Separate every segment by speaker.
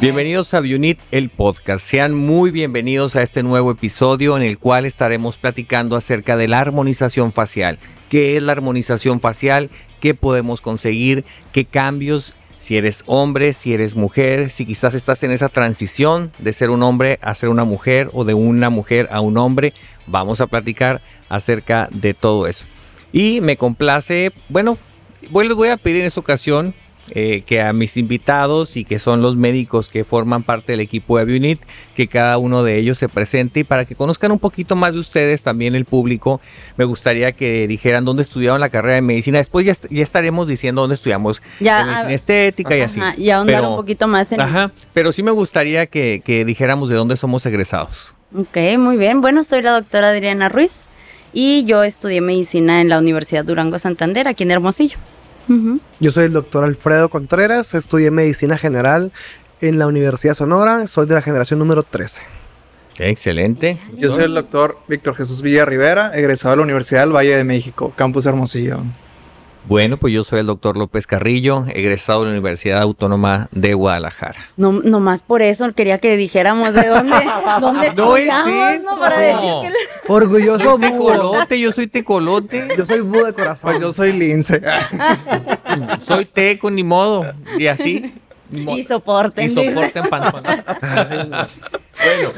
Speaker 1: Bienvenidos a Bionit, el podcast. Sean muy bienvenidos a este nuevo episodio en el cual estaremos platicando acerca de la armonización facial. ¿Qué es la armonización facial? ¿Qué podemos conseguir? ¿Qué cambios? Si eres hombre, si eres mujer, si quizás estás en esa transición de ser un hombre a ser una mujer o de una mujer a un hombre, vamos a platicar acerca de todo eso. Y me complace, bueno, les voy a pedir en esta ocasión eh, que a mis invitados y que son los médicos que forman parte del equipo de Abunit, que cada uno de ellos se presente y para que conozcan un poquito más de ustedes, también el público, me gustaría que dijeran dónde estudiaron la carrera de medicina. Después ya, ya estaremos diciendo dónde estudiamos
Speaker 2: Ya,
Speaker 1: medicina estética y así.
Speaker 2: Y ahondar
Speaker 1: Pero-
Speaker 2: un poquito más en...
Speaker 1: Ajá, pero sí me gustaría que, que dijéramos de dónde somos egresados.
Speaker 2: Ok, muy bien. Bueno, soy la doctora Adriana Ruiz y yo estudié medicina en la Universidad Durango Santander, aquí en Hermosillo.
Speaker 3: Yo soy el doctor Alfredo Contreras, estudié medicina general en la Universidad Sonora, soy de la generación número 13.
Speaker 1: Ok, excelente.
Speaker 4: Yo soy el doctor Víctor Jesús Villa Rivera, egresado de la Universidad del Valle de México, Campus Hermosillo.
Speaker 1: Bueno, pues yo soy el doctor López Carrillo, egresado de la Universidad Autónoma de Guadalajara.
Speaker 2: No, nomás por eso quería que dijéramos de dónde, dónde
Speaker 1: No es
Speaker 2: estudiamos, ¿no? Para decir
Speaker 1: eso.
Speaker 2: que le-
Speaker 3: Orgulloso búho.
Speaker 1: Tecolote, yo soy tecolote.
Speaker 3: Yo soy búho de corazón.
Speaker 4: Pues yo soy lince.
Speaker 1: Soy teco, ni modo. Y así. ni modo.
Speaker 2: Y soporten.
Speaker 1: Y
Speaker 2: dice.
Speaker 1: soporten panzón. bueno,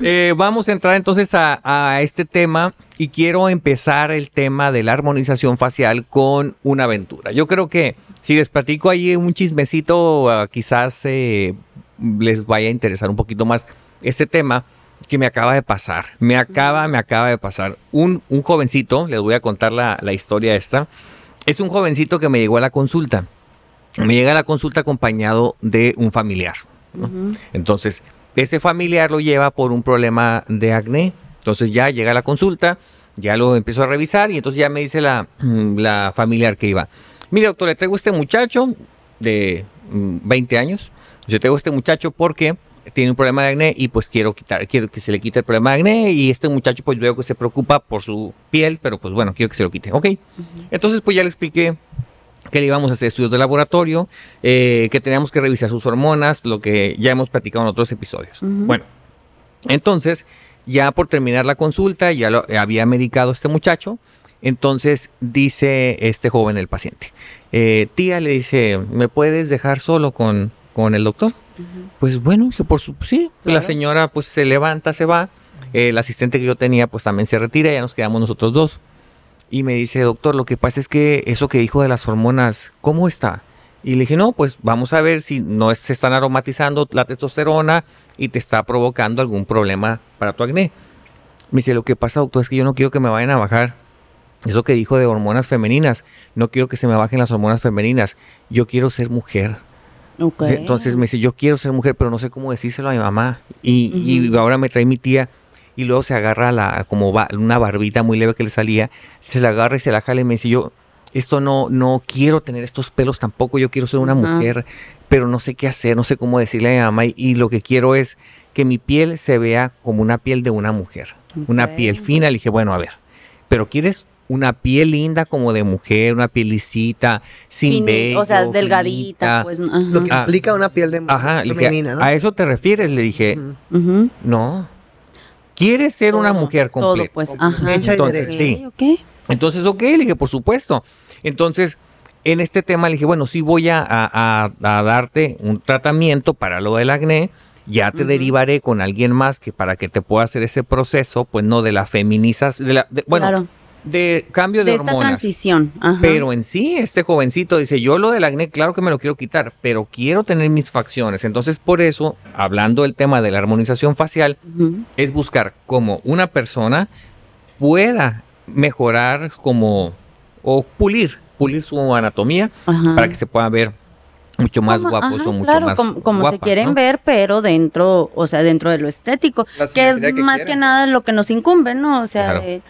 Speaker 1: eh, vamos a entrar entonces a, a este tema y quiero empezar el tema de la armonización facial con una aventura. Yo creo que si les platico ahí un chismecito, ah, quizás eh, les vaya a interesar un poquito más este tema que me acaba de pasar. Me acaba, me acaba de pasar. Un, un jovencito, les voy a contar la, la historia esta. Es un jovencito que me llegó a la consulta. Me llega a la consulta acompañado de un familiar. Entonces, ese familiar lo lleva por un problema de acné. Entonces ya llega a la consulta, ya lo empiezo a revisar y entonces ya me dice la, la familiar que iba. Mire, doctor, le traigo a este muchacho de mm, 20 años. Yo traigo a este muchacho porque tiene un problema de acné y pues quiero quitar, quiero que se le quite el problema de acné y este muchacho pues veo que se preocupa por su piel, pero pues bueno, quiero que se lo quite. Ok. Entonces pues ya le expliqué que le íbamos a hacer estudios de laboratorio, eh, que teníamos que revisar sus hormonas, lo que ya hemos platicado en otros episodios. Bueno, entonces, ya por terminar la consulta, ya lo había medicado este muchacho. Entonces dice este joven, el paciente, eh, tía, le dice, ¿me puedes dejar solo con, con el doctor? Pues bueno, que por su, sí, la señora pues se levanta, se va. El asistente que yo tenía pues también se retira, ya nos quedamos nosotros dos. Y me dice, doctor, lo que pasa es que eso que dijo de las hormonas, ¿cómo está? Y le dije, no, pues vamos a ver si no se están aromatizando la testosterona y te está provocando algún problema para tu acné. Me dice, lo que pasa, doctor, es que yo no quiero que me vayan a bajar eso que dijo de hormonas femeninas. No quiero que se me bajen las hormonas femeninas. Yo quiero ser mujer. Entonces me dice, yo quiero ser mujer, pero no sé cómo decírselo a mi mamá. Y, y ahora me trae mi tía y luego se agarra la, como va- una barbita muy leve que le salía, se la agarra y se la jala y me dice, yo, esto no, no quiero tener estos pelos tampoco, yo quiero ser una mujer, pero no sé qué hacer, no sé cómo decirle a mi mamá y, y lo que quiero es que mi piel se vea como una piel de una mujer, una piel fina. Le dije, bueno, a ver, pero quieres una piel linda como de mujer, una piel lisita, sin
Speaker 2: Fini-
Speaker 1: vello,
Speaker 2: o sea, delgadita,
Speaker 1: finita.
Speaker 2: pues. ajá.
Speaker 3: Lo que implica una piel de
Speaker 1: Ajá, dije,
Speaker 3: femenina, ¿no?
Speaker 1: ¿a eso te refieres? Le dije, no. ¿Quieres ser una
Speaker 2: Todo,
Speaker 1: mujer
Speaker 2: Todo,
Speaker 1: completa?
Speaker 2: pues. Ajá.
Speaker 3: Hecha y
Speaker 1: Entonces,
Speaker 3: derecha.
Speaker 1: sí.
Speaker 2: Ok, ok.
Speaker 1: Entonces, ok, le dije, por supuesto. Entonces, en este tema le dije, bueno, sí voy a, a- a- darte un tratamiento para lo del acné. Ya te derivaré con alguien más que para que te pueda hacer ese proceso, pues no de la feminización, de la, de- bueno,
Speaker 2: claro.
Speaker 1: De cambio de,
Speaker 2: De esta
Speaker 1: hormonas.
Speaker 2: transición. Ajá.
Speaker 1: Pero en sí, este jovencito dice, yo lo del acné, claro que me lo quiero quitar, pero quiero tener mis facciones. Entonces, por eso, hablando del tema de la armonización facial, es buscar cómo una persona pueda mejorar como, o pulir, pulir su anatomía
Speaker 2: Ajá.
Speaker 1: para que se pueda ver mucho más
Speaker 2: Como-
Speaker 1: guapos
Speaker 2: ajá,
Speaker 1: o mucho
Speaker 2: claro,
Speaker 1: más
Speaker 2: como, como se quieren
Speaker 1: ¿no?
Speaker 2: ver, pero dentro, o sea, dentro de lo estético, que es
Speaker 4: que
Speaker 2: más que nada lo que nos incumbe, ¿no? O sea,
Speaker 1: Claro.
Speaker 2: de-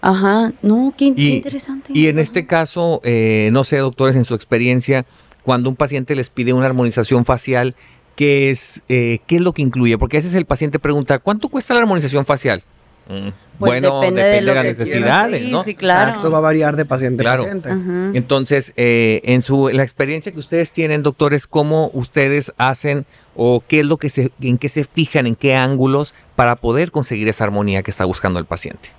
Speaker 2: ajá, no, qué, interesante.
Speaker 1: Y en
Speaker 2: Ajá.
Speaker 1: este caso, eh, no sé, doctores, en su experiencia, cuando un paciente les pide una armonización facial, ¿qué es, eh, ¿qué es lo que incluye? Porque a veces el paciente pregunta, ¿cuánto cuesta la armonización facial? Mm,
Speaker 2: Pues
Speaker 1: bueno,
Speaker 2: depende
Speaker 1: depende
Speaker 2: de lo
Speaker 1: las
Speaker 2: que
Speaker 1: necesidades. ¿no?
Speaker 2: Sí, sí, claro.
Speaker 3: Exacto, va a variar de paciente
Speaker 1: Claro.
Speaker 3: a paciente.
Speaker 2: Ajá.
Speaker 1: Entonces, eh, en su en la experiencia que ustedes tienen, doctores, ¿cómo ustedes hacen o qué es lo que se, en qué se fijan, en qué ángulos para poder conseguir esa armonía que está buscando el paciente?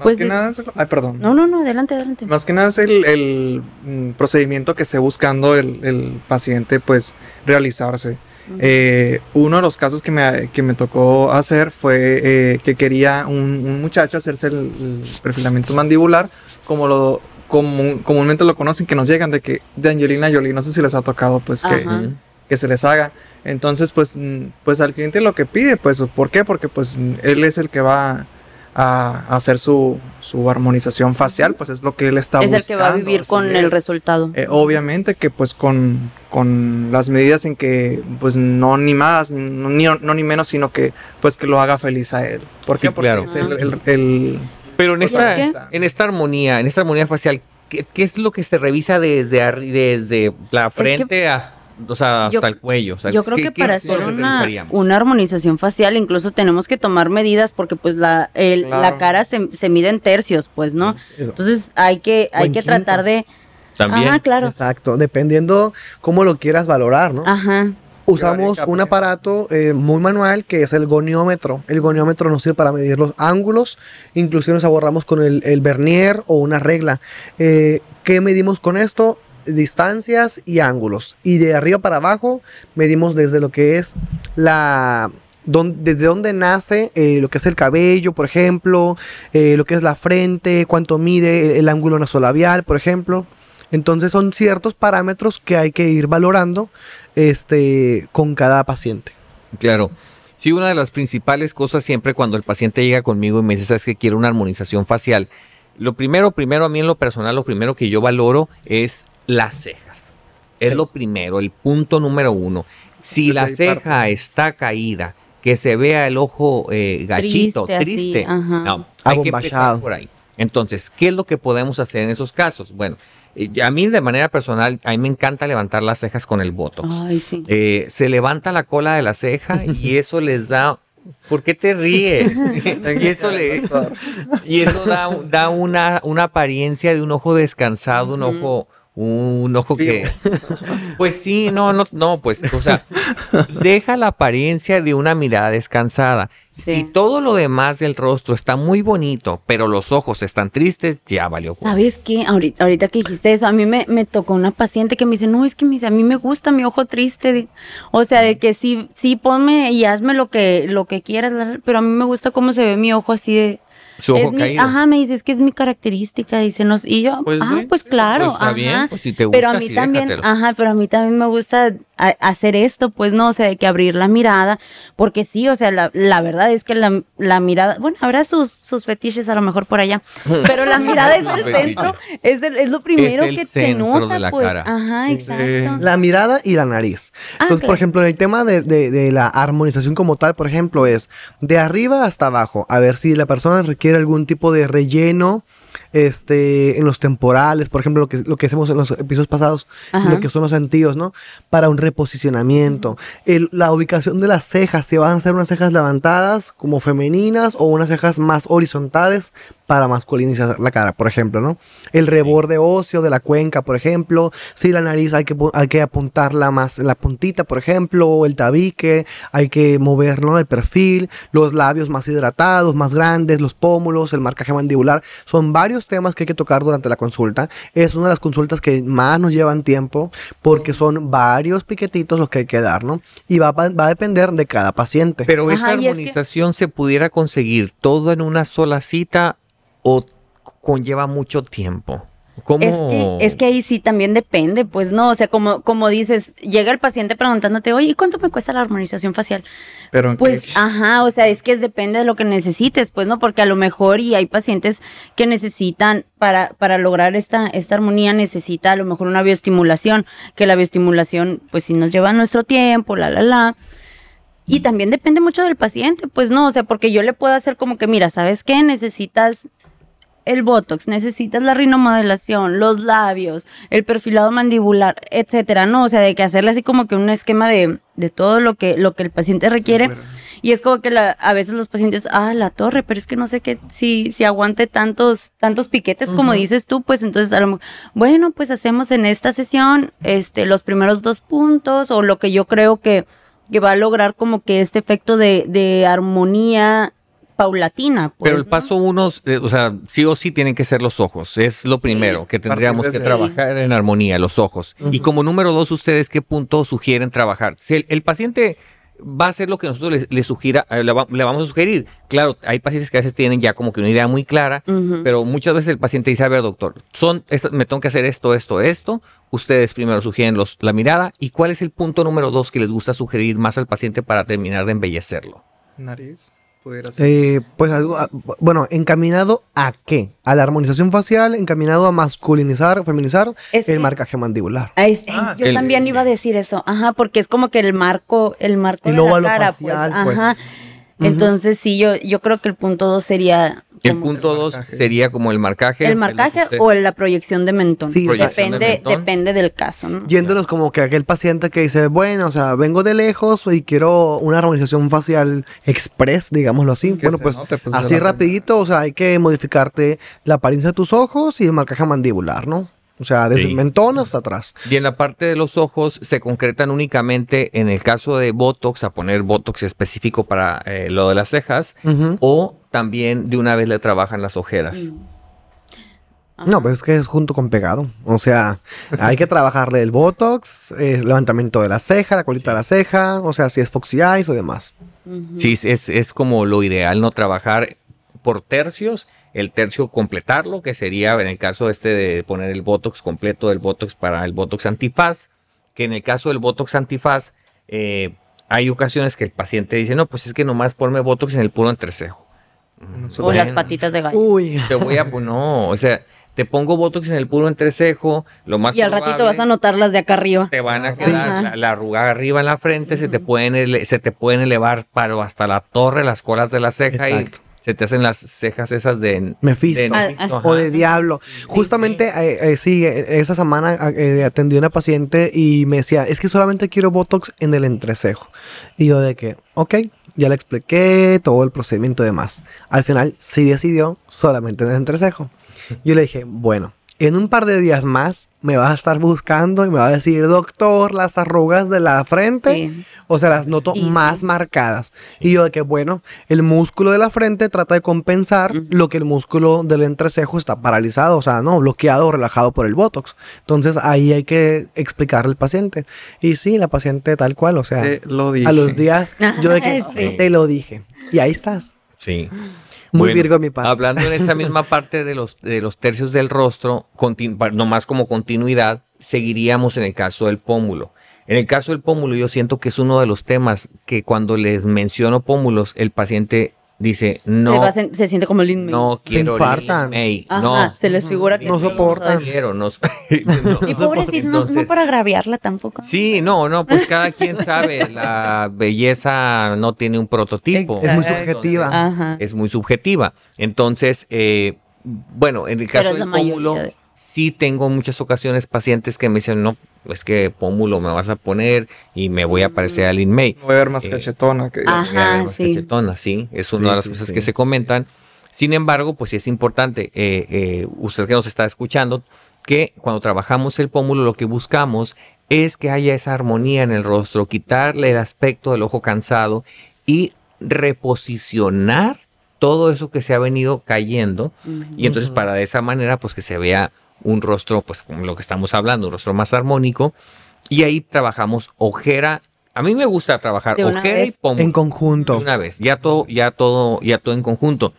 Speaker 4: Más
Speaker 2: Pues
Speaker 4: que nada es, ay, perdón.
Speaker 2: No, no, no, adelante, adelante.
Speaker 4: Más que nada es el, el, mm, procedimiento que esté buscando el, el paciente, pues, realizarse.
Speaker 2: Ujú.
Speaker 4: Eh, uno de los casos que me, que me tocó hacer fue eh, que quería un, un muchacho hacerse el, el perfilamiento mandibular, como lo comu- comúnmente lo conocen, que nos llegan de que de Angelina Jolie, no sé si les ha tocado, pues, que,
Speaker 2: Ajá.
Speaker 1: Mm.
Speaker 4: que se les haga. Entonces, pues, mm, pues al cliente lo que pide, pues, ¿por qué? Porque pues él es el que va a hacer su, su armonización facial, pues es lo que él está
Speaker 2: es
Speaker 4: buscando.
Speaker 2: el que va a vivir con el
Speaker 4: es.
Speaker 2: resultado.
Speaker 4: Eh, obviamente que pues con, con las medidas en que pues no ni más, ni, no, ni, no ni menos, sino que pues que lo haga feliz a él. ¿Por
Speaker 1: Sí,
Speaker 4: qué? Porque
Speaker 1: claro.
Speaker 4: es el, el- el-
Speaker 1: Pero en
Speaker 4: Pues,
Speaker 1: esta,
Speaker 2: ¿es
Speaker 1: en esta armonía, en esta armonía facial, ¿qué, qué es lo que se revisa desde, desde la frente a- o sea, hasta el cuello? O sea,
Speaker 2: Yo creo
Speaker 1: ¿qué-
Speaker 2: que para hacer una, una armonización facial incluso tenemos que tomar medidas porque pues la, el-
Speaker 4: Claro.
Speaker 2: la cara se, se mide en tercios, pues, ¿no?
Speaker 3: Eso.
Speaker 2: Entonces hay que, hay que tratar de...
Speaker 1: También.
Speaker 2: Ajá, claro.
Speaker 3: Exacto, dependiendo cómo lo quieras valorar, ¿no?
Speaker 2: Ajá.
Speaker 3: Usamos un
Speaker 4: paciente.
Speaker 3: aparato eh, muy manual que es el goniómetro. El goniómetro nos sirve para medir los ángulos, inclusive nos ahorramos con el, el vernier o una regla. Eh, ¿Qué medimos con esto? Distancias y ángulos. Y de arriba para abajo medimos desde lo que es la... don- desde dónde nace eh, lo que es el cabello, por ejemplo, eh, lo que es la frente, cuánto mide el, ángulo nasolabial, por ejemplo. Entonces son ciertos parámetros que hay que ir valorando este, con cada paciente.
Speaker 1: Claro. Sí, una de las principales cosas siempre cuando el paciente llega conmigo y me dice, sabes que quiero una armonización facial, lo primero, primero a mí en lo personal, lo primero que yo valoro es las cejas. Es
Speaker 3: Sí.
Speaker 1: lo primero, el punto número uno. Si
Speaker 4: Desde
Speaker 1: la ceja
Speaker 4: parte.
Speaker 1: está caída, que se vea el ojo eh, gachito,
Speaker 2: Triste,
Speaker 1: no, hay que empezar por ahí. Entonces, ¿qué es lo que podemos hacer en esos casos? Bueno, eh, a mí de manera personal, a mí me encanta levantar las cejas con el botox.
Speaker 2: Ay, sí.
Speaker 1: Eh, se levanta la cola de la ceja y eso les da. ¿Por qué te ríes? y eso, le, y eso da, da una, una apariencia de un ojo descansado, un ojo, un ojo que. Pues sí, no, no, no, pues, o sea, deja la apariencia de una mirada descansada.
Speaker 2: Sí.
Speaker 1: Si todo lo demás del rostro está muy bonito, pero los ojos están tristes, ya valió.
Speaker 2: ¿Sabes qué? Ahorita, ahorita que dijiste eso, a mí me, me tocó una paciente que me dice, no, es que me dice, a mí me gusta mi ojo triste. O sea, de que sí, sí, ponme y hazme lo que, lo que quieras, pero a mí me gusta cómo se ve mi ojo así de...
Speaker 1: Su ojo
Speaker 2: es mi-
Speaker 1: caído.
Speaker 2: ajá, me dice, es que es mi característica, dice, nos, y yo,
Speaker 1: Pues,
Speaker 2: ah,
Speaker 1: bueno,
Speaker 2: pues claro,
Speaker 1: Pues está
Speaker 2: ajá.
Speaker 1: bien, pues si te gusta,
Speaker 2: Pero a mí
Speaker 1: sí,
Speaker 2: también,
Speaker 1: déjatelo.
Speaker 2: ajá, pero a mí también me gusta a- hacer esto, pues no, o sea, de que abrir la mirada, porque sí, o sea, la, la verdad es que la, la mirada, bueno, habrá sus, sus fetiches a lo mejor por allá, pero la mirada es el centro, es, el- es lo primero
Speaker 1: el
Speaker 2: que se nota,
Speaker 1: de la
Speaker 2: pues,
Speaker 1: cara.
Speaker 2: ajá,
Speaker 4: Sí.
Speaker 2: exacto.
Speaker 3: La mirada y la nariz.
Speaker 2: Ah,
Speaker 3: Entonces, por ejemplo, el tema de, de- de la armonización como tal, por ejemplo, es de arriba hasta abajo. A ver si la persona requiere algún tipo de relleno este, en los temporales, por ejemplo, lo que, lo que hacemos en los episodios pasados,
Speaker 2: Ajá.
Speaker 3: lo que son los sentidos, ¿no? Para un reposicionamiento. El- la ubicación de las cejas, si van a ser unas cejas levantadas como femeninas o unas cejas más horizontales para masculinizar la cara, por ejemplo, ¿no? El reborde óseo de la cuenca, por ejemplo. Si la nariz hay que, hay que apuntarla más en la puntita, por ejemplo, o el tabique, hay que mover, ¿no? El perfil, los labios más hidratados, más grandes, los pómulos, el marcaje mandibular. Son varios temas que hay que tocar durante la consulta. Es una de las consultas que más nos llevan tiempo porque son varios piquetitos los que hay que dar, ¿no? Y va, va a depender de cada paciente.
Speaker 1: Pero esa
Speaker 2: Ajá, y es que-
Speaker 1: armonización se pudiera conseguir todo en una sola cita o conlleva mucho tiempo. ¿Cómo?
Speaker 2: Es que, es que ahí sí también depende, pues no, o sea, como, como dices, llega el paciente preguntándote, oye, ¿y cuánto me cuesta la armonización facial?
Speaker 4: Pero
Speaker 2: Pues,
Speaker 4: que-
Speaker 2: ajá, o sea, es que es- depende de lo que necesites, pues, ¿no? Porque a lo mejor y hay pacientes que necesitan, para, para lograr esta, esta armonía, necesita a lo mejor una bioestimulación, que la bioestimulación, pues, sí nos lleva nuestro tiempo, la, la, la. Y también depende mucho del paciente, pues, no, o sea, porque yo le puedo hacer como que, mira, ¿sabes qué? Necesitas el botox, necesitas la rinomodelación, los labios, el perfilado mandibular, etcétera, ¿no? O sea, de que hacerle así como que un esquema de, de todo lo que, lo que el paciente requiere. Y es como que la- a veces los pacientes, ah, la torre, pero es que no sé qué, si, si aguante tantos, tantos piquetes como dices tú, pues entonces a lo mejor, bueno, pues hacemos en esta sesión este, los primeros dos puntos o lo que yo creo que, que va a lograr como que este efecto de, de armonía paulatina. Pues,
Speaker 1: Pero el
Speaker 2: ¿no?
Speaker 1: paso uno, eh, o sea, sí o sí tienen que ser los ojos. Es lo primero que tendríamos que trabajar en armonía, los ojos. Y como número dos, ustedes qué punto sugieren trabajar. Si el, el paciente va a hacer lo que nosotros le, le sugira, eh, le, va- le vamos a sugerir. Claro, hay pacientes que a veces tienen ya como que una idea muy clara, pero muchas veces el paciente dice, a ver, doctor, son, me tengo que hacer esto, esto, esto. Ustedes primero sugieren los, la mirada. ¿Y cuál es el punto número dos que les gusta sugerir más al paciente para terminar de embellecerlo?
Speaker 4: Nariz, pudiera ser.
Speaker 3: Eh, pues algo, ah, bueno, encaminado a qué? A la armonización facial, encaminado a masculinizar, feminizar
Speaker 2: Es
Speaker 3: el
Speaker 2: que-
Speaker 3: marcaje mandibular.
Speaker 2: Ah, es-
Speaker 4: Ah,
Speaker 2: yo
Speaker 1: sí.
Speaker 2: también iba a decir eso, ajá, porque es como que el marco, el marco
Speaker 3: El
Speaker 2: de la cara,
Speaker 3: facial,
Speaker 2: pues,
Speaker 3: pues.
Speaker 2: Entonces sí, yo, yo creo que el punto dos sería
Speaker 1: El
Speaker 2: como
Speaker 1: punto
Speaker 4: el
Speaker 1: dos
Speaker 4: marcaje.
Speaker 1: sería como el marcaje.
Speaker 2: el marcaje
Speaker 1: usted-
Speaker 2: o la proyección de mentón.
Speaker 3: Sí,
Speaker 1: Proyección de
Speaker 2: depende,
Speaker 1: mentón.
Speaker 2: depende del caso, ¿no?
Speaker 3: Yéndonos como que aquel paciente que dice, bueno, o sea, vengo de lejos y quiero una armonización facial express, digámoslo así.
Speaker 4: Que
Speaker 3: Bueno, pues
Speaker 4: note, pues,
Speaker 3: así rapidito, o sea, hay que modificarte la apariencia de tus ojos y el marcaje mandibular, ¿no? O sea, desde
Speaker 1: Sí.
Speaker 3: el mentón hasta atrás.
Speaker 1: Y en la parte de los ojos se concretan únicamente en el caso de Botox, a poner Botox específico para eh, lo de las cejas, o también de una vez le trabajan las ojeras.
Speaker 2: Mm.
Speaker 3: No, pues es que es junto con pegado. O sea, hay que trabajarle el botox, eh, levantamiento de la ceja, la colita de la ceja, o sea, si es foxy eyes o demás.
Speaker 1: Sí, es, es como lo ideal, ¿no? Trabajar por tercios, el tercio completarlo, que sería en el caso este de poner el Botox completo del Botox para el Botox antifaz, que en el caso del Botox antifaz, eh, hay ocasiones que el paciente dice, no, pues es que nomás ponme Botox en el puro entrecejo.
Speaker 2: O las
Speaker 1: Bueno.
Speaker 2: patitas de gallo.
Speaker 3: Uy,
Speaker 1: Te voy a, pues no, o sea, te pongo Botox en el puro entrecejo, lo más
Speaker 2: y al ratito vas a notar las de acá arriba.
Speaker 1: te van a quedar la, la arruga arriba en la frente, se te pueden ele- se te pueden elevar para hasta la torre, las colas de la ceja
Speaker 3: Exacto.
Speaker 1: y se te hacen las cejas esas de
Speaker 3: Mephisto.
Speaker 1: de
Speaker 2: Ah,
Speaker 1: Mephisto,
Speaker 3: o de diablo. Justamente, eh, eh, sí, eh, esa semana eh, atendí a una paciente y me decía, es que solamente quiero Botox en el entrecejo. Y yo de que, ok, ya le expliqué todo el procedimiento y demás. Al final sí decidió solamente en el entrecejo. Yo le dije, bueno, en un par de días más me vas a estar buscando y me va a decir, doctor, las arrugas de la frente.
Speaker 2: Sí.
Speaker 3: O sea, las noto más marcadas. Y yo de que, bueno, el músculo de la frente trata de compensar lo que el músculo del entrecejo está paralizado, o sea, no, bloqueado o relajado por el Botox. Entonces ahí hay que explicarle al paciente. Y sí, la paciente tal cual, o sea,
Speaker 4: Te lo dije.
Speaker 3: a los días yo de que
Speaker 2: Sí.
Speaker 3: te lo dije. Y ahí estás.
Speaker 1: Sí.
Speaker 3: Muy
Speaker 1: Bueno,
Speaker 3: virgo mi parte.
Speaker 1: Hablando en esa misma parte de los, de los tercios del rostro, nomás como continuidad, seguiríamos en el caso del pómulo. En el caso del pómulo, yo siento que es uno de los temas que cuando les menciono pómulos, el paciente dice, no,
Speaker 2: se, va se siente como Lin May.
Speaker 1: no quiero
Speaker 3: infartan.
Speaker 1: Lin May,
Speaker 2: Ajá,
Speaker 1: no,
Speaker 2: se les figura que
Speaker 3: No soportan.
Speaker 1: quiero, no, no
Speaker 2: Y pobrecito, no, para agraviarla tampoco.
Speaker 1: Sí, no, no, pues cada quien sabe, la belleza no tiene un prototipo.
Speaker 3: Es muy subjetiva.
Speaker 2: Ajá.
Speaker 1: es muy subjetiva. Entonces, eh, bueno, en el caso del pómulo,
Speaker 2: de-
Speaker 1: sí tengo muchas ocasiones pacientes que me dicen, no, es que pómulo me vas a poner y me voy a parecer a Lin May.
Speaker 4: Voy a ver más
Speaker 1: Eh,
Speaker 4: cachetona. Que.
Speaker 1: Voy a ver
Speaker 2: Ajá,
Speaker 1: más
Speaker 2: sí.
Speaker 1: cachetona, sí, es una
Speaker 3: Sí,
Speaker 1: de las
Speaker 3: sí,
Speaker 1: cosas
Speaker 3: sí,
Speaker 1: que se
Speaker 3: sí.
Speaker 1: comentan. Sin embargo, pues sí es importante, eh, eh, usted que nos está escuchando, que cuando trabajamos el pómulo lo que buscamos es que haya esa armonía en el rostro, quitarle el aspecto del ojo cansado y reposicionar todo eso que se ha venido cayendo y entonces para de esa manera pues que se vea un rostro pues como lo que estamos hablando, un rostro más armónico y ahí trabajamos ojera. A mí me gusta trabajar
Speaker 2: De
Speaker 1: ojera y pómulo.
Speaker 3: En conjunto.
Speaker 1: De una vez, ya todo, ya todo, ya todo en conjunto.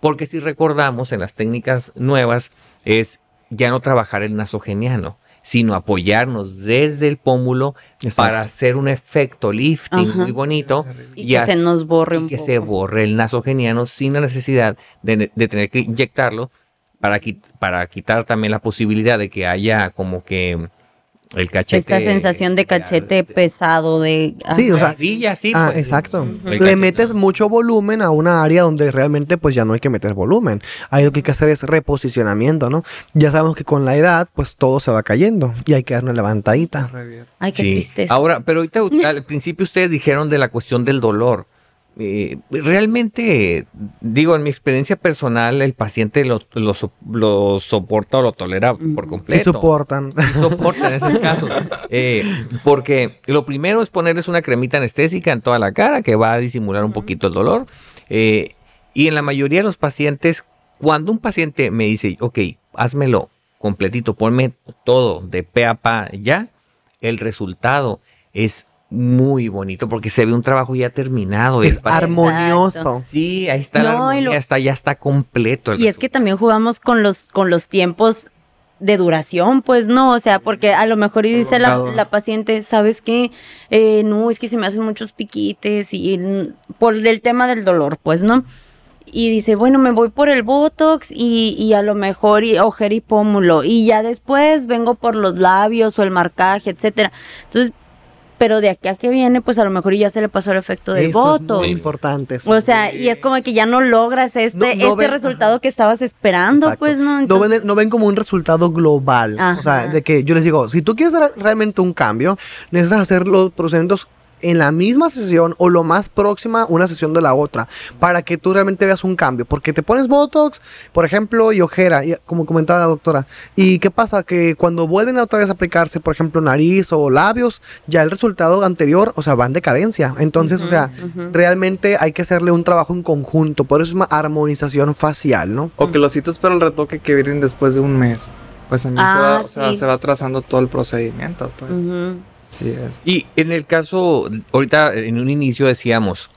Speaker 1: Porque si recordamos en las técnicas nuevas es ya no trabajar el nasogeniano, sino apoyarnos desde el pómulo
Speaker 3: Exacto.
Speaker 1: para hacer un efecto lifting
Speaker 2: Ajá.
Speaker 1: muy bonito
Speaker 2: Y que se nos borre
Speaker 1: y
Speaker 2: un
Speaker 1: que
Speaker 2: poco.
Speaker 1: se borre el nasogeniano sin la necesidad de, de tener que inyectarlo para, qui- para quitar también la posibilidad de que haya como que el cachete.
Speaker 2: Esta sensación de cachete pesado, de...
Speaker 3: Sí, o sea,
Speaker 1: sí,
Speaker 3: Ah,
Speaker 1: pues.
Speaker 3: exacto. Le metes mucho volumen a una área donde realmente pues ya no hay que meter volumen. Ahí lo que hay que hacer es reposicionamiento, ¿no? Ya sabemos que con la edad pues todo se va cayendo y hay que dar una levantadita.
Speaker 2: Ay, qué
Speaker 1: Sí.
Speaker 2: tristeza.
Speaker 1: Ahora, pero ahorita al principio ustedes dijeron de la cuestión del dolor. Eh, realmente, digo, en mi experiencia personal, el paciente lo, lo so- lo soporta o lo tolera por
Speaker 3: Sí
Speaker 1: completo.
Speaker 3: soportan.
Speaker 1: Sí soporta en ese caso. Eh, porque lo primero es ponerles una cremita anestésica en toda la cara que va a disimular un poquito el dolor. Eh, y en la mayoría de los pacientes, cuando un paciente me dice, ok, házmelo completito, ponme todo de pe a pa ya, el resultado es muy bonito porque se ve un trabajo ya terminado.
Speaker 3: Es armonioso.
Speaker 1: Sí, ahí está la
Speaker 2: No, y
Speaker 1: armonía,
Speaker 2: lo-
Speaker 1: está, ya está completo. el
Speaker 2: Y es que también jugamos con los, con los tiempos de duración, pues no, o sea, porque a lo mejor y dice la, la paciente, ¿sabes qué? Eh, no, es que se me hacen muchos piquites y por el tema del dolor, pues, ¿no? Y dice, bueno, me voy por el Botox y, y a lo mejor y ojera y pómulo. Y ya después vengo por los labios o el marcaje, etcétera. Entonces, pero de aquí a que viene, pues a lo mejor ya se le pasó el efecto del
Speaker 3: Eso es muy importante.
Speaker 2: O sea, y es como que ya no logras este,
Speaker 3: No- no
Speaker 2: este
Speaker 3: ven-
Speaker 2: resultado que estabas esperando,
Speaker 3: Exacto.
Speaker 2: pues, ¿no?
Speaker 3: no, ven, no ven como un resultado global. O sea, de que yo les digo, si tú quieres ver realmente un cambio, necesitas hacer los procedimientos en la misma sesión o lo más próxima una sesión de la otra para que tú realmente veas un cambio. Porque te pones Botox, por ejemplo, y ojera, y- como comentaba la doctora. ¿Y qué pasa? Que cuando vuelven a otra vez a aplicarse, por ejemplo, nariz o labios, ya el resultado anterior, o sea, va en decadencia. Entonces, o sea, realmente hay que hacerle un trabajo en conjunto. Por eso es una armonización facial, ¿no?
Speaker 4: O que los citas para el retoque que vienen después de un mes. Pues también se,
Speaker 2: Ah,
Speaker 4: va, o sea,
Speaker 2: sí.
Speaker 4: se va trazando todo el procedimiento, pues. Sí es.
Speaker 1: Y en el caso, ahorita en un inicio decíamos,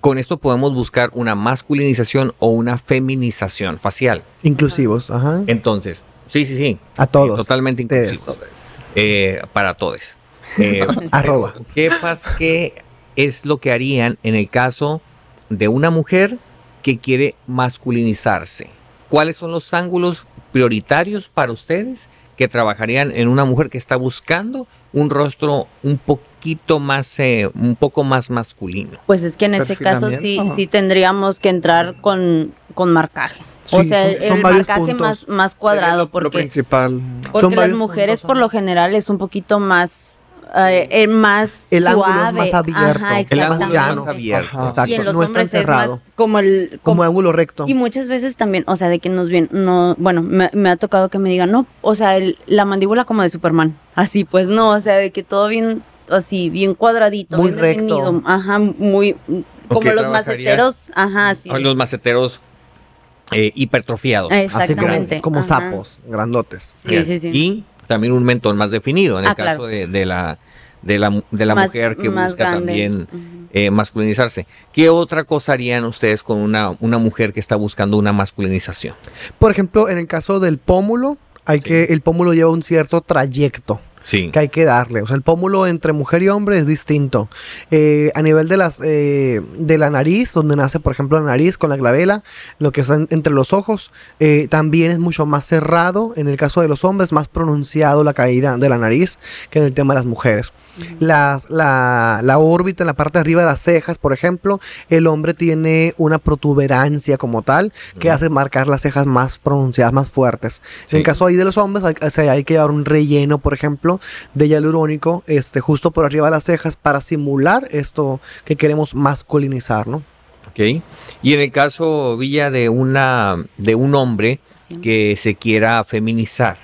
Speaker 1: con esto podemos buscar una masculinización o una feminización facial.
Speaker 3: Inclusivos, ajá.
Speaker 1: Entonces, sí, sí, sí.
Speaker 3: A todos.
Speaker 1: Totalmente
Speaker 3: Ustedes.
Speaker 1: inclusivo. Eh, para todos. Eh,
Speaker 3: Arroba.
Speaker 1: ¿Qué pasa? ¿Qué es lo que harían en el caso de una mujer que quiere masculinizarse? ¿Cuáles son los ángulos prioritarios para ustedes que trabajarían en una mujer que está buscando un rostro un poquito más, eh, un poco más masculino?
Speaker 2: Pues es que en ese caso sí, sí tendríamos que entrar con, con marcaje. o
Speaker 3: Sí,
Speaker 2: sea,
Speaker 3: son-
Speaker 2: el,
Speaker 3: son
Speaker 2: el
Speaker 3: varios
Speaker 2: marcaje
Speaker 3: puntos.
Speaker 2: más, más cuadrado,
Speaker 4: lo- lo
Speaker 2: porque,
Speaker 4: principal.
Speaker 2: porque
Speaker 3: Son
Speaker 2: las mujeres
Speaker 3: puntos,
Speaker 2: por lo general es un poquito más, eh, eh, más
Speaker 3: El ángulo es
Speaker 2: suave.
Speaker 3: más abierto,
Speaker 2: Ajá,
Speaker 1: El ángulo
Speaker 3: más llano.
Speaker 1: más abierto.
Speaker 4: Ajá.
Speaker 3: Exacto,
Speaker 2: Y en los
Speaker 3: no es tan
Speaker 2: hombres es
Speaker 3: cerrado.
Speaker 2: más como el...
Speaker 3: Como ángulo recto.
Speaker 2: Y muchas veces también, o sea, de que nos ven, no, bueno, me, me ha tocado que me digan, no, o sea, el- la mandíbula como de Superman, así, pues no, o sea, de que todo bien, así, bien cuadradito,
Speaker 3: Muy
Speaker 2: bien
Speaker 3: recto.
Speaker 2: definido, ajá, muy, como los maceteros, ajá, sí.
Speaker 1: Los maceteros eh, hipertrofiados.
Speaker 2: Eh,
Speaker 3: Así como,
Speaker 2: Exactamente. ajá.
Speaker 3: sapos, grandotes.
Speaker 2: Sí,
Speaker 1: Bien.
Speaker 2: sí, sí.
Speaker 1: Y también un mentón más definido en el
Speaker 2: Ah,
Speaker 1: caso
Speaker 2: claro.
Speaker 1: de, de la, de la, mu- de la
Speaker 2: Más-
Speaker 1: mujer que
Speaker 2: más
Speaker 1: busca
Speaker 2: grande.
Speaker 1: también eh, masculinizarse. ¿Qué otra cosa harían ustedes con una, una mujer que está buscando una masculinización?
Speaker 3: Por ejemplo, en el caso del pómulo, hay
Speaker 1: Sí.
Speaker 3: que el pómulo lleva un cierto trayecto
Speaker 1: Sí.
Speaker 3: que hay que darle. O sea, el pómulo entre mujer y hombre es distinto. Eh, a nivel de las eh, de la nariz, donde nace, por ejemplo, la nariz con la glabela, lo que está en- entre los ojos, eh, también es mucho más cerrado. En el caso de los hombres, más pronunciado la caída de la nariz que en el tema de las mujeres. Las, la, la órbita en la parte de arriba de las cejas, por ejemplo, el hombre tiene una protuberancia como tal que hace marcar las cejas más pronunciadas, más fuertes.
Speaker 1: Sí.
Speaker 3: En el caso ahí de los hombres, hay, o sea, hay que llevar un relleno, por ejemplo, de hialurónico, este, justo por arriba de las cejas para simular esto que queremos masculinizar, ¿no?
Speaker 1: Ok. Y en el caso, Villa, de, una, de un hombre que se quiera feminizar,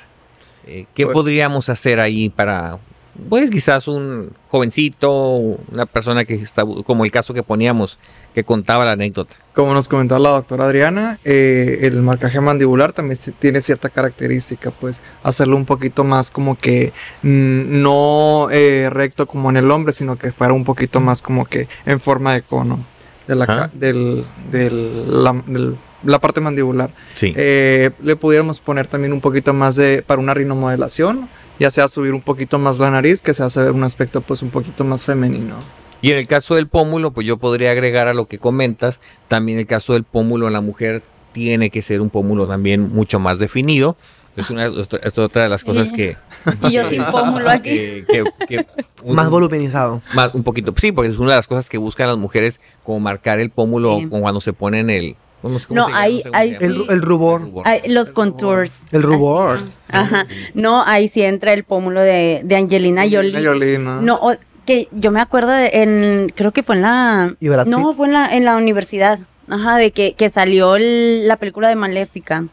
Speaker 1: eh, ¿qué
Speaker 4: Pues-
Speaker 1: podríamos hacer ahí para, pues quizás un jovencito, una persona que está, como el caso que poníamos, que contaba la anécdota?
Speaker 4: Como nos comentaba la doctora Adriana, eh, el marcaje mandibular también tiene cierta característica, pues hacerlo un poquito más como que mm, no eh, recto como en el hombre, sino que fuera un poquito más como que en forma de cono de la, ca- del, del- la, del- la parte mandibular.
Speaker 1: Sí.
Speaker 4: Eh, le pudiéramos poner también un poquito más de para una rinomodelación, ya sea subir un poquito más la nariz, que se hace ver un aspecto pues un poquito más femenino.
Speaker 1: Y en el caso del pómulo, pues yo podría agregar a lo que comentas, también el caso del pómulo en la mujer tiene que ser un pómulo también mucho más definido. Es una otra- es otra de las cosas que...
Speaker 2: Y yo sin pómulo aquí.
Speaker 1: que- que- que un-
Speaker 3: Más voluminizado.
Speaker 1: más- un poquito, sí, porque es una de las cosas que buscan las mujeres, como marcar el pómulo
Speaker 2: Sí.
Speaker 1: como cuando se ponen el... ¿cómo se- cómo
Speaker 2: No,
Speaker 1: sé cómo se llama.
Speaker 3: El, ru- el rubor.
Speaker 2: Ay, los contours.
Speaker 3: El rubor.
Speaker 2: Ajá. No, ahí sí entra el pómulo de, de Angelina Jolie.
Speaker 4: Jolie, ¿no?
Speaker 2: No, o- que yo me acuerdo de en, creo que fue en la,
Speaker 3: ¿Y Brad
Speaker 2: no, fue en la, en la universidad, ajá, de que, que salió el- la película de Maléfica.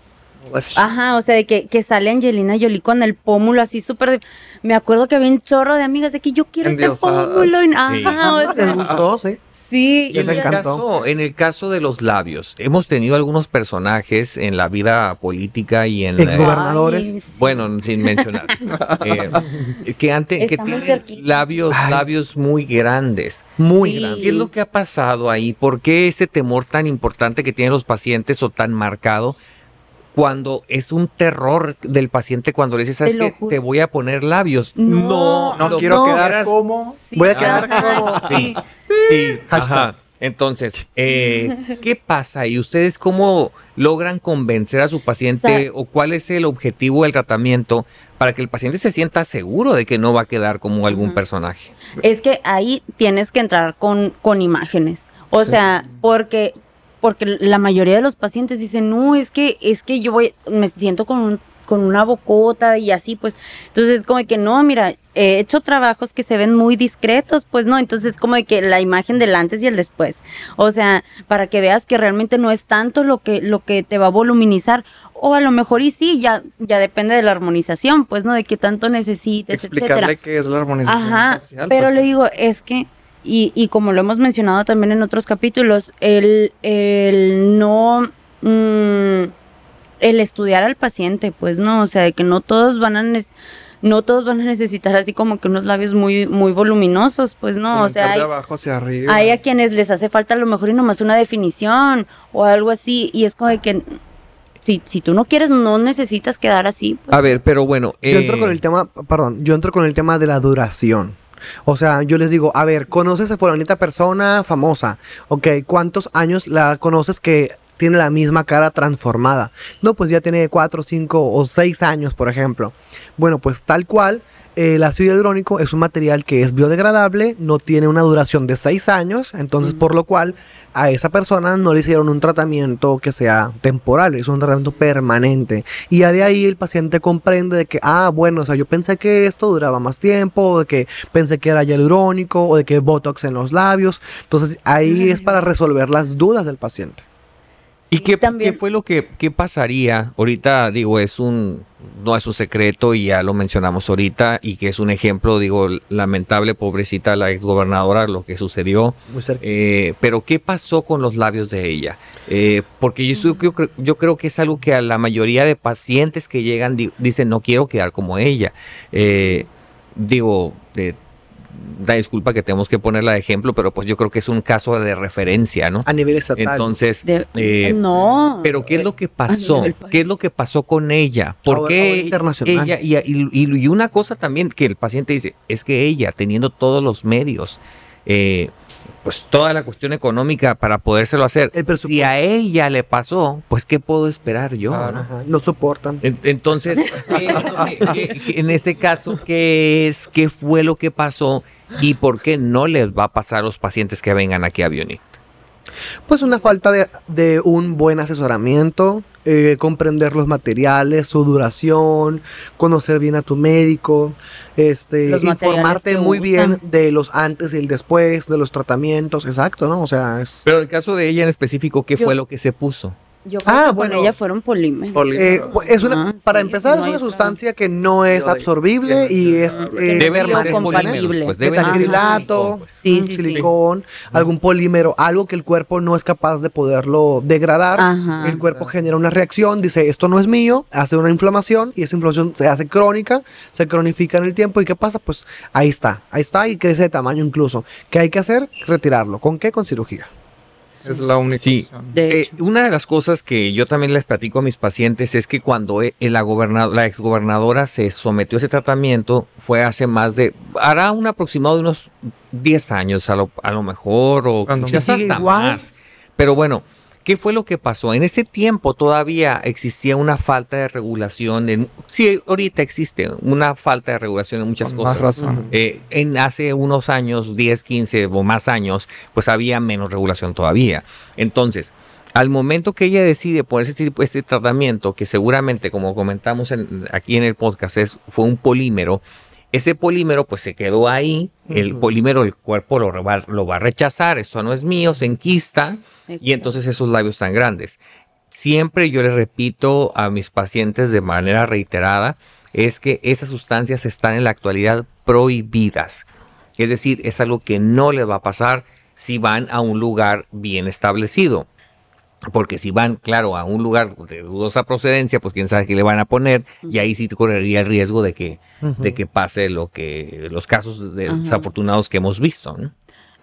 Speaker 2: Ajá, o sea, de que, que sale Angelina Jolie con el pómulo así súper... de- Me acuerdo que había un chorro de amigas de que yo quiero ese pómulo.
Speaker 1: Sí.
Speaker 2: Ajá, o
Speaker 3: ¿Les
Speaker 2: sea,
Speaker 3: gustó? Sí.
Speaker 2: Sí.
Speaker 3: Les
Speaker 2: y
Speaker 1: en, el
Speaker 3: encantó.
Speaker 1: caso, en el caso de los labios, hemos tenido algunos personajes en la vida política y en...
Speaker 3: Exgobernador.
Speaker 1: eh, bueno, sin mencionar. eh, que antes que tienen
Speaker 2: cerquita.
Speaker 1: labios,
Speaker 3: Ay.
Speaker 1: labios muy grandes.
Speaker 3: Muy
Speaker 2: Sí.
Speaker 3: grande.
Speaker 1: ¿Qué es lo que ha pasado ahí? ¿Por qué ese temor tan importante que tienen los pacientes o tan marcado cuando es un terror del paciente cuando le dices, ¿sabes qué? Te voy a poner labios.
Speaker 2: No,
Speaker 4: No quiero
Speaker 3: no,
Speaker 4: quedar como.
Speaker 2: Sí.
Speaker 3: Voy a quedar
Speaker 2: Ajá,
Speaker 3: como-
Speaker 1: Sí, sí, ajá. Entonces, eh, ¿qué pasa? ¿Y ustedes cómo logran convencer a su paciente o cuál es el objetivo del tratamiento para que el paciente se sienta seguro de que no va a quedar como algún personaje?
Speaker 2: Es que ahí tienes que entrar con, con imágenes. O
Speaker 3: Sí.
Speaker 2: sea, porque, porque la mayoría de los pacientes dicen, no, es que, es que yo voy, me siento con un- con una bocota y así, pues. Entonces, como de que no, mira, he hecho trabajos que se ven muy discretos, pues no. Entonces, como de que la imagen del antes y el después. O sea, para que veas que realmente no es tanto lo que, lo que te va a voluminizar. O a lo mejor y sí, ya, ya depende de la armonización, pues, ¿no? De qué tanto necesites, etcétera.
Speaker 4: Explicarle qué es la armonización
Speaker 2: Ajá,
Speaker 4: facial.
Speaker 2: pero
Speaker 4: pues,
Speaker 2: le digo, es que, y, y como lo hemos mencionado también en otros capítulos, el, el no, mm, el estudiar al paciente, pues no, o sea, de que no todos van a, no todos van a necesitar así como que unos labios muy, muy voluminosos, pues no, o
Speaker 4: comenzar
Speaker 2: sea, hay,
Speaker 4: de abajo hacia arriba.
Speaker 2: hay a quienes les hace falta a lo mejor y nomás una definición o algo así, y es como de que si, si tú no quieres, no necesitas quedar así. Pues.
Speaker 1: A ver, pero bueno.
Speaker 3: Yo entro
Speaker 1: eh,
Speaker 3: con el tema, perdón, yo entro con el tema de la duración. O sea, yo les digo, a ver, ¿conoces a fulanita persona famosa? Ok, ¿cuántos años la conoces que tiene la misma cara transformada? No, pues ya tiene cuatro, cinco o seis años, por ejemplo. Bueno, pues tal cual, el ácido hialurónico es un material que es biodegradable, no tiene una duración de seis años, entonces por lo cual a esa persona no le hicieron un tratamiento que sea temporal, es un tratamiento permanente. Y ya de ahí el paciente comprende de que, ah, bueno, o sea, yo pensé que esto duraba más tiempo, o de que pensé que era hialurónico, o de que botox en los labios. Entonces ahí es para resolver las dudas del paciente.
Speaker 1: ¿Y qué,
Speaker 2: también.
Speaker 1: qué fue lo que qué pasaría? Ahorita digo, es un no es un secreto y ya lo mencionamos ahorita y que es un ejemplo, digo, lamentable, pobrecita la exgobernadora, lo que sucedió.
Speaker 3: Muy cerca.
Speaker 1: Eh, pero ¿qué pasó con los labios de ella? Eh, porque yo, estoy- yo, creo, yo creo que es algo que a la mayoría de pacientes que llegan di- dicen, no quiero quedar como ella. Eh, digo, da disculpa que tenemos que ponerla de ejemplo, pero pues yo creo que es un caso de referencia, ¿no?
Speaker 3: A nivel estatal.
Speaker 1: Entonces,
Speaker 2: De-
Speaker 1: eh,
Speaker 2: no.
Speaker 1: pero ¿qué es lo que
Speaker 2: a
Speaker 1: pasó? ¿Qué es lo que pasó con ella? ¿Por
Speaker 3: Ahora-
Speaker 1: qué
Speaker 3: ahora internacional.
Speaker 1: ella? Y- y una cosa también que el paciente dice, es que ella, teniendo todos los medios, eh, pues toda la cuestión económica para podérselo hacer, si a ella le pasó, pues ¿qué puedo esperar yo?
Speaker 4: Claro.
Speaker 1: no?
Speaker 3: Ajá, no soportan.
Speaker 1: En- Entonces, ¿qué- qué- qué- en ese caso, ¿qué es? ¿Qué fue lo que pasó? ¿Y por qué no les va a pasar a los pacientes que vengan aquí a Bionic?
Speaker 3: Pues una falta de, de un buen asesoramiento, eh, comprender los materiales, su duración, conocer bien a tu médico, este,
Speaker 2: Los
Speaker 3: informarte muy bien de los antes y el después, de los tratamientos, exacto, ¿no? O sea, es...
Speaker 1: Pero en el caso de ella en específico, ¿qué
Speaker 2: Yo-
Speaker 1: fue lo que se puso?
Speaker 2: Yo creo
Speaker 3: Ah,
Speaker 2: que con
Speaker 3: bueno.
Speaker 2: ella fueron polímeros.
Speaker 3: Eh,
Speaker 4: Polímeros.
Speaker 3: pues, es una,
Speaker 2: Ah,
Speaker 3: para
Speaker 2: sí,
Speaker 3: empezar,
Speaker 2: no
Speaker 3: es una sustancia que no es absorbible y es eh,
Speaker 2: compatible.
Speaker 1: pues
Speaker 3: Metacrilato,
Speaker 1: silicón,
Speaker 2: Sí, sí, sí.
Speaker 3: silicón, algún polímero, algo que el cuerpo no es capaz de poderlo degradar.
Speaker 2: Ajá.
Speaker 3: El cuerpo genera una reacción, dice esto no es mío, hace una inflamación y esa inflamación se hace crónica, se cronifica en el tiempo y ¿qué pasa? Pues ahí está, ahí está y crece de tamaño incluso. ¿Qué hay que hacer? Retirarlo. ¿Con qué? Con cirugía.
Speaker 4: Es la única
Speaker 1: Sí.
Speaker 4: opción.
Speaker 2: De
Speaker 1: Eh, una de las cosas que yo también les platico a mis pacientes es que cuando eh, la, goberna- la exgobernadora se sometió a ese tratamiento fue hace más de, hará un aproximado de unos 10 años a lo, a lo mejor o
Speaker 4: Cuando
Speaker 1: quizás hasta
Speaker 3: igual.
Speaker 1: más. Pero bueno, ¿qué fue lo que pasó? En ese tiempo todavía existía una falta de regulación. En, sí, ahorita existe una falta de regulación en muchas
Speaker 4: Con
Speaker 1: cosas.
Speaker 4: más razón.
Speaker 1: Eh, en hace unos años, 10, 15 o más años, pues había menos regulación todavía. Entonces, al momento que ella decide poner este, tipo- este tratamiento, que seguramente, como comentamos en- aquí en el podcast, es, fue un polímero, ese polímero pues se quedó ahí, el polímero el cuerpo lo va, lo va a rechazar, eso no es mío, se enquista y entonces esos labios tan grandes. Siempre yo les repito a mis pacientes de manera reiterada, es que esas sustancias están en la actualidad prohibidas. Es decir, es algo que no les va a pasar si van a un lugar bien establecido. Porque si van, claro, a un lugar de dudosa procedencia, pues quién sabe qué le van a poner, y ahí sí correría el riesgo de que, de que pase lo que, los casos de- desafortunados que hemos visto. ¿no?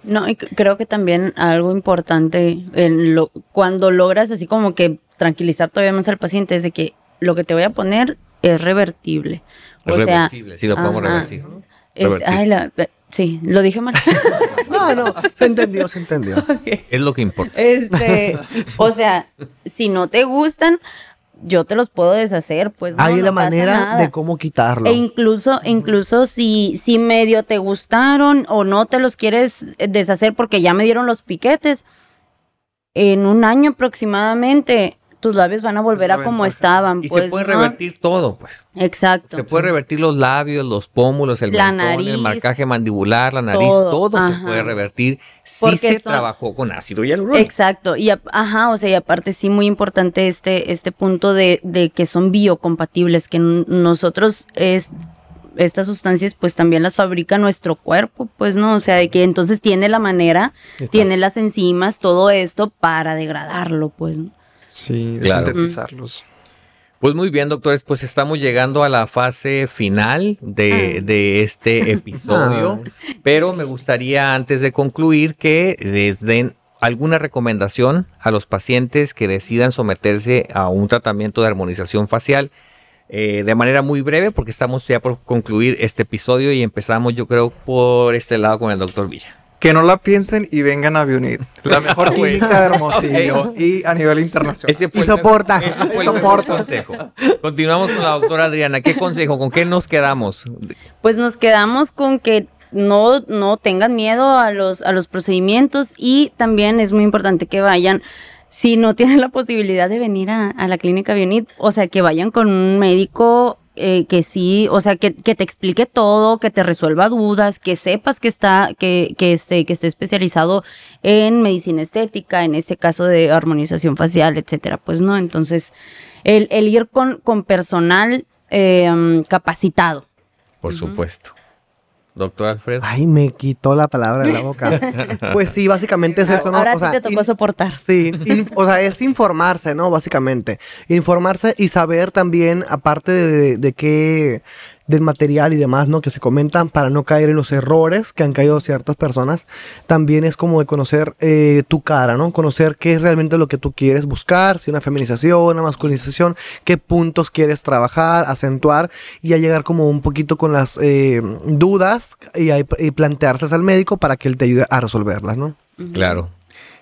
Speaker 2: No, y creo que también algo importante en lo, cuando logras así como que tranquilizar todavía más al paciente es de que lo que te voy a poner es revertible.
Speaker 1: Es
Speaker 2: O sea,
Speaker 1: reversible, sí lo podemos
Speaker 2: ajá.
Speaker 1: reversir.
Speaker 2: es-
Speaker 1: revertir.
Speaker 2: ay, la- sí, lo dije mal.
Speaker 3: No, no, se entendió, se entendió.
Speaker 1: Es lo que importa.
Speaker 2: este, o sea, si no te gustan, yo te los puedo deshacer, pues no,
Speaker 3: Hay
Speaker 2: no
Speaker 3: la
Speaker 2: pasa
Speaker 3: manera
Speaker 2: nada.
Speaker 3: de cómo quitarlo.
Speaker 2: E incluso, incluso si, si medio te gustaron o no te los quieres deshacer porque ya me dieron los piquetes, en un año aproximadamente tus labios van a volver
Speaker 4: la
Speaker 2: a como
Speaker 4: ventaja.
Speaker 2: estaban.
Speaker 1: Y
Speaker 2: pues,
Speaker 1: se puede
Speaker 2: ¿no?
Speaker 1: revertir todo, pues.
Speaker 2: Exacto.
Speaker 1: Se puede revertir los labios, los pómulos, el
Speaker 2: La
Speaker 1: mentón, el marcaje mandibular, la nariz,
Speaker 2: todo,
Speaker 1: todo, se puede revertir si se
Speaker 2: son-
Speaker 1: trabajó con ácido hialurónico.
Speaker 2: Exacto, y ajá, o sea, y aparte sí muy importante este, este punto de, de que son biocompatibles, que nosotros es, estas sustancias pues también las fabrica nuestro cuerpo, pues no, o sea, de que entonces tiene la manera, tiene las enzimas, todo esto para degradarlo, pues. ¿no?
Speaker 4: Sí, de
Speaker 1: Claro.
Speaker 4: sintetizarlos.
Speaker 1: Pues muy bien, doctores, pues estamos llegando a la fase final de,
Speaker 2: Ah.
Speaker 1: de este episodio, pero me gustaría antes de concluir que les den alguna recomendación a los pacientes que decidan someterse a un tratamiento de armonización facial eh, de manera muy breve, porque estamos ya por concluir este episodio y empezamos yo creo por este lado con el doctor Villa.
Speaker 4: Que no la piensen y vengan a Bionit, la mejor clínica de Hermosillo y a nivel internacional.
Speaker 1: Ese
Speaker 3: Y
Speaker 1: el
Speaker 3: soporta,
Speaker 1: mejor- ese fue el
Speaker 3: soporta.
Speaker 1: consejo. Continuamos con la doctora Adriana. ¿Qué consejo? ¿Con qué nos quedamos?
Speaker 2: Pues nos quedamos con que no, no tengan miedo a los, a los procedimientos y también es muy importante que vayan, si no tienen la posibilidad de venir a, a la clínica Bionit, o sea, que vayan con un médico eh, que sí, o sea, que, que te explique todo, que te resuelva dudas, que sepas que está, que, que esté, que esté especializado en medicina estética, en este caso de armonización facial, etcétera. Pues no, entonces, el, el ir con, con personal eh, capacitado.
Speaker 1: Por supuesto. Doctor Alfredo.
Speaker 3: Ay, me quitó la palabra de la boca. pues sí, básicamente es eso, ¿no?
Speaker 2: Ahora
Speaker 3: O
Speaker 2: sí
Speaker 3: sea,
Speaker 2: te tocó
Speaker 3: in-
Speaker 2: soportar.
Speaker 3: Sí, in- o sea, es informarse, ¿no? Básicamente. Informarse y saber también, aparte de, de qué, del material y demás, ¿no? Que se comentan para no caer en los errores que han caído ciertas personas. También es como de conocer eh, tu cara, ¿no? Conocer qué es realmente lo que tú quieres buscar, si una feminización, una masculinización, qué puntos quieres trabajar, acentuar y a llegar como un poquito con las eh, dudas y, a- y planteárselas al médico para que él te ayude a resolverlas, ¿no?
Speaker 1: Claro.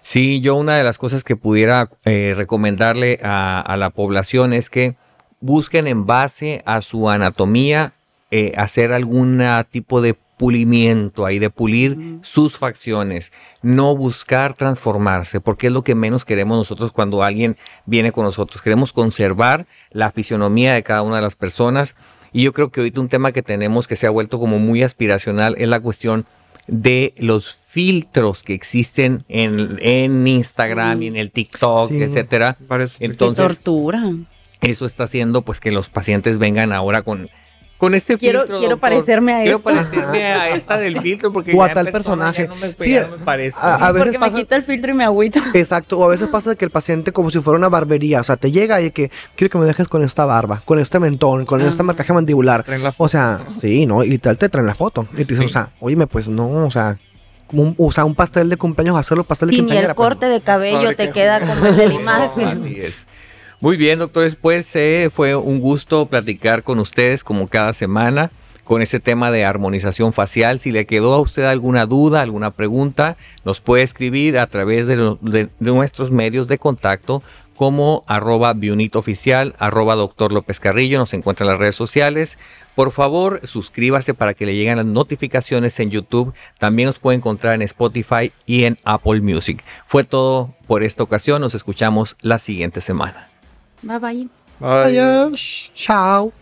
Speaker 1: Sí, yo una de las cosas que pudiera eh, recomendarle a, a la población es que busquen en base a su anatomía eh, hacer algún tipo de pulimiento ahí, de pulir sus facciones, no buscar transformarse, porque es lo que menos queremos nosotros cuando alguien viene con nosotros. Queremos conservar la fisionomía de cada una de las personas y yo creo que ahorita un tema que tenemos que se ha vuelto como muy aspiracional es la cuestión de los filtros que existen en, en Instagram y en el TikTok,
Speaker 3: Sí.
Speaker 1: etcétera. Entonces,
Speaker 2: tortura.
Speaker 1: Eso está haciendo pues que los pacientes vengan ahora con, con este
Speaker 2: Quiero-
Speaker 1: filtro.
Speaker 2: quiero
Speaker 1: doctor.
Speaker 2: parecerme a
Speaker 1: Quiero
Speaker 2: esta.
Speaker 1: parecerme a esta del filtro porque
Speaker 3: O a tal
Speaker 1: persona
Speaker 3: personaje.
Speaker 1: no me,
Speaker 3: Sí,
Speaker 1: ya no me parece.
Speaker 3: a- a veces
Speaker 2: Porque
Speaker 3: pasa-
Speaker 2: me quita el filtro y me agüita.
Speaker 3: Exacto, o a veces pasa que el paciente como si fuera una barbería, o sea, te llega y que quiero que me dejes con esta barba, con este mentón, con
Speaker 2: Ah.
Speaker 3: este marcaje mandibular.
Speaker 4: Traen la
Speaker 3: O sea, sí, ¿no? Y literal te traen la foto. Y te dicen,
Speaker 1: Sí.
Speaker 3: o sea, oíme, pues no, o sea, como un, o sea, un pastel de cumpleaños, hacerlo pastel de
Speaker 2: ni
Speaker 3: quinceañera.
Speaker 2: el
Speaker 3: pues,
Speaker 2: corte de cabello te queda como el de la imagen.
Speaker 1: Así es. Muy bien, doctores, pues eh, fue un gusto platicar con ustedes como cada semana con ese tema de armonización facial. Si le quedó a usted alguna duda, alguna pregunta, nos puede escribir a través de, nuestros medios de contacto como arroba arroba doctor López Carrillo, nos encuentra en las redes sociales. Por favor, suscríbase para que le lleguen las notificaciones en YouTube. También nos puede encontrar en Spotify y en Apple Music. Fue todo por esta ocasión. Nos escuchamos la siguiente semana.
Speaker 2: Bye bye.
Speaker 4: Bye.
Speaker 3: Chao.